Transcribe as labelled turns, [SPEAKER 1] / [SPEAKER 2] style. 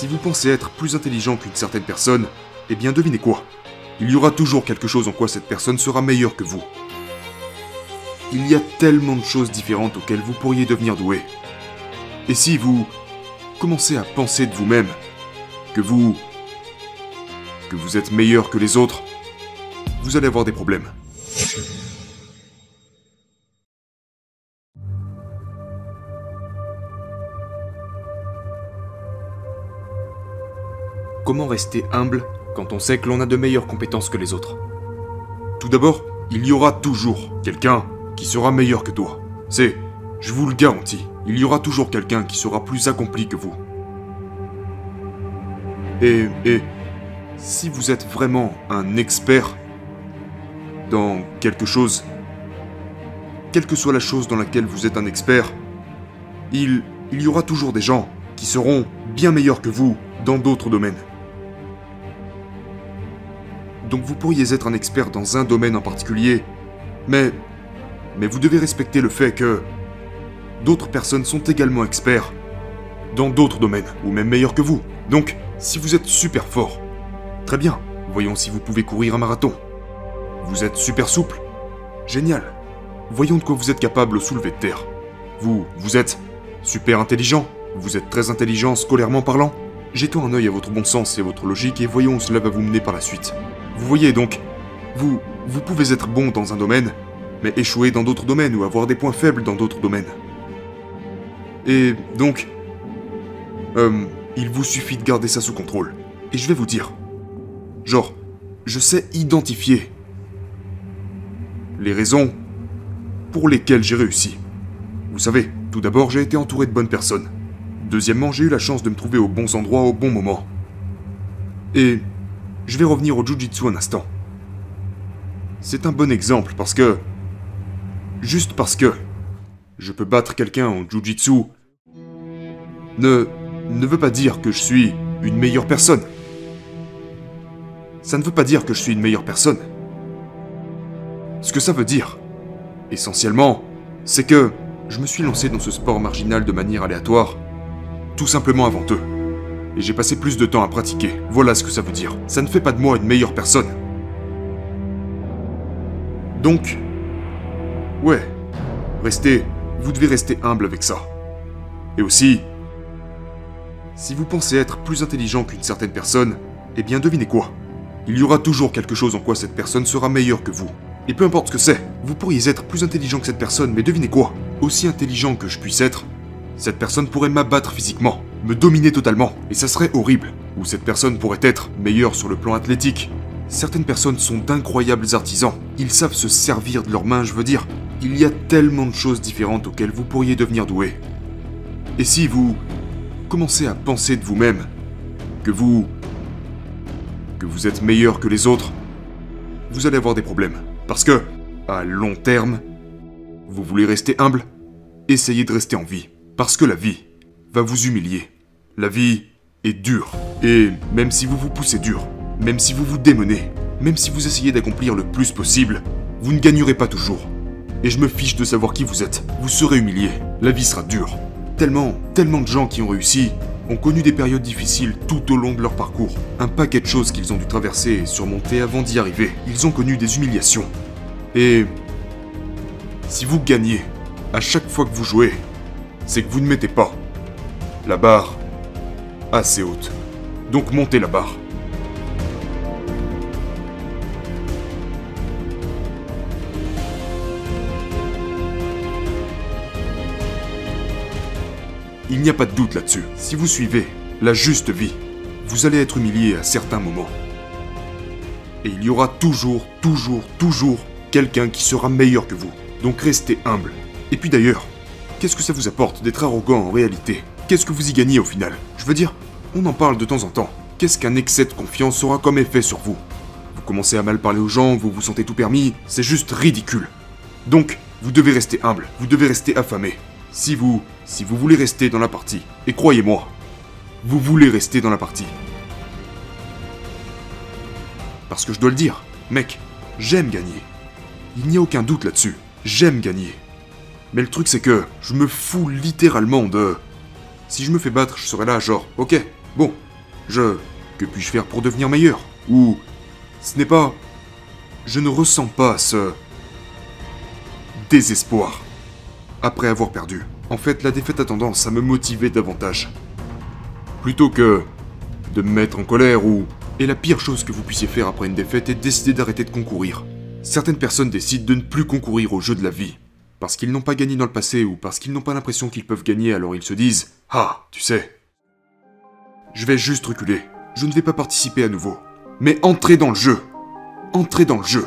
[SPEAKER 1] Si vous pensez être plus intelligent qu'une certaine personne, eh bien devinez quoi? Il y aura toujours quelque chose en quoi cette personne sera meilleure que vous. Il y a tellement de choses différentes auxquelles vous pourriez devenir doué. Et si vous commencez à penser de vous-même que vous... que vous êtes meilleur que les autres, vous allez avoir des problèmes. Comment rester humble quand on sait que l'on a de meilleures compétences que les autres Tout d'abord, il y aura toujours quelqu'un qui sera meilleur que toi. C'est, je vous le garantis, il y aura toujours quelqu'un qui sera plus accompli que vous. Et, et, si vous êtes vraiment un expert dans quelque chose, quelle que soit la chose dans laquelle vous êtes un expert, il, il y aura toujours des gens qui seront bien meilleurs que vous dans d'autres domaines. Donc vous pourriez être un expert dans un domaine en particulier, mais vous devez respecter le fait que d'autres personnes sont également experts dans d'autres domaines, ou même meilleurs que vous. Donc, si vous êtes super fort, très bien, voyons si vous pouvez courir un marathon. Vous êtes super souple, génial. Voyons de quoi vous êtes capable au soulevé de terre. Vous, vous êtes super intelligent, vous êtes très intelligent scolairement parlant. Jetons un œil à votre bon sens et votre logique et voyons où cela va vous mener par la suite. Vous voyez donc, vous, vous pouvez être bon dans un domaine, mais échouer dans d'autres domaines ou avoir des points faibles dans d'autres domaines. Et donc, euh, il vous suffit de garder ça sous contrôle. Et je vais vous dire, genre, je sais identifier les raisons pour lesquelles j'ai réussi. Vous savez, tout d'abord, j'ai été entouré de bonnes personnes. Deuxièmement, j'ai eu la chance de me trouver aux bons endroits au bon moment. Et je vais revenir au Jujitsu un instant. C'est un bon exemple parce que juste parce que je peux battre quelqu'un en Jujitsu ne, ne veut pas dire que je suis une meilleure personne. Ça ne veut pas dire que je suis une meilleure personne. Ce que ça veut dire, essentiellement, c'est que je me suis lancé dans ce sport marginal de manière aléatoire, tout simplement avant eux. Et j'ai passé plus de temps à pratiquer. Voilà ce que ça veut dire. Ça ne fait pas de moi une meilleure personne. Donc, Ouais. Restez. Vous devez rester humble avec ça. Et aussi, si vous pensez être plus intelligent qu'une certaine personne, eh bien devinez quoi? Il y aura toujours quelque chose en quoi cette personne sera meilleure que vous. Et peu importe ce que c'est, vous pourriez être plus intelligent que cette personne, mais devinez quoi? Aussi intelligent que je puisse être, cette personne pourrait m'abattre physiquement, me dominer totalement, et ça serait horrible. Ou cette personne pourrait être meilleure sur le plan athlétique. Certaines personnes sont d'incroyables artisans, ils savent se servir de leurs mains, je veux dire, il y a tellement de choses différentes auxquelles vous pourriez devenir doué. Et si vous commencez à penser de vous-même que vous... que vous êtes meilleur que les autres, vous allez avoir des problèmes. Parce que, à long terme, vous voulez rester humble Essayez de rester en vie. Parce que la vie va vous humilier. La vie est dure. Et même si vous vous poussez dur, même si vous vous démenez, même si vous essayez d'accomplir le plus possible, vous ne gagnerez pas toujours. Et je me fiche de savoir qui vous êtes. Vous serez humilié. La vie sera dure. Tellement, tellement de gens qui ont réussi ont connu des périodes difficiles tout au long de leur parcours. Un paquet de choses qu'ils ont dû traverser et surmonter avant d'y arriver. Ils ont connu des humiliations. Et si vous gagnez à chaque fois que vous jouez, c'est que vous ne mettez pas la barre assez haute. Donc montez la barre. Il n'y a pas de doute là-dessus. Si vous suivez la juste vie, vous allez être humilié à certains moments. Et il y aura toujours, toujours, toujours quelqu'un qui sera meilleur que vous. Donc restez humble. Et puis d'ailleurs, qu'est-ce que ça vous apporte d'être arrogant en réalité? Qu'est-ce que vous y gagnez au final Je veux dire, on en parle de temps en temps. Qu'est-ce qu'un excès de confiance aura comme effet sur vous Vous commencez à mal parler aux gens, vous vous sentez tout permis, c'est juste ridicule. Donc, vous devez rester humble, vous devez rester affamé. Si vous, si vous voulez rester dans la partie, et croyez-moi, vous voulez rester dans la partie. Parce que je dois le dire, mec, j'aime gagner. Il n'y a aucun doute là-dessus. J'aime gagner. Mais le truc c'est que je me fous littéralement de... Si je me fais battre, je serai là genre, ok, bon, Je... Que puis-je faire pour devenir meilleur? Ou... Ce n'est pas... Je ne ressens pas ce... Désespoir. Après avoir perdu. En fait, la défaite a tendance à me motiver davantage. Plutôt que... De me mettre en colère ou... Et la pire chose que vous puissiez faire après une défaite est de décider d'arrêter de concourir. Certaines personnes décident de ne plus concourir au jeu de la vie. Parce qu'ils n'ont pas gagné dans le passé ou parce qu'ils n'ont pas l'impression qu'ils peuvent gagner alors ils se disent Ah, tu sais. Je vais juste reculer. Je ne vais pas participer à nouveau. Mais entrez dans le jeu. Entrez dans le jeu.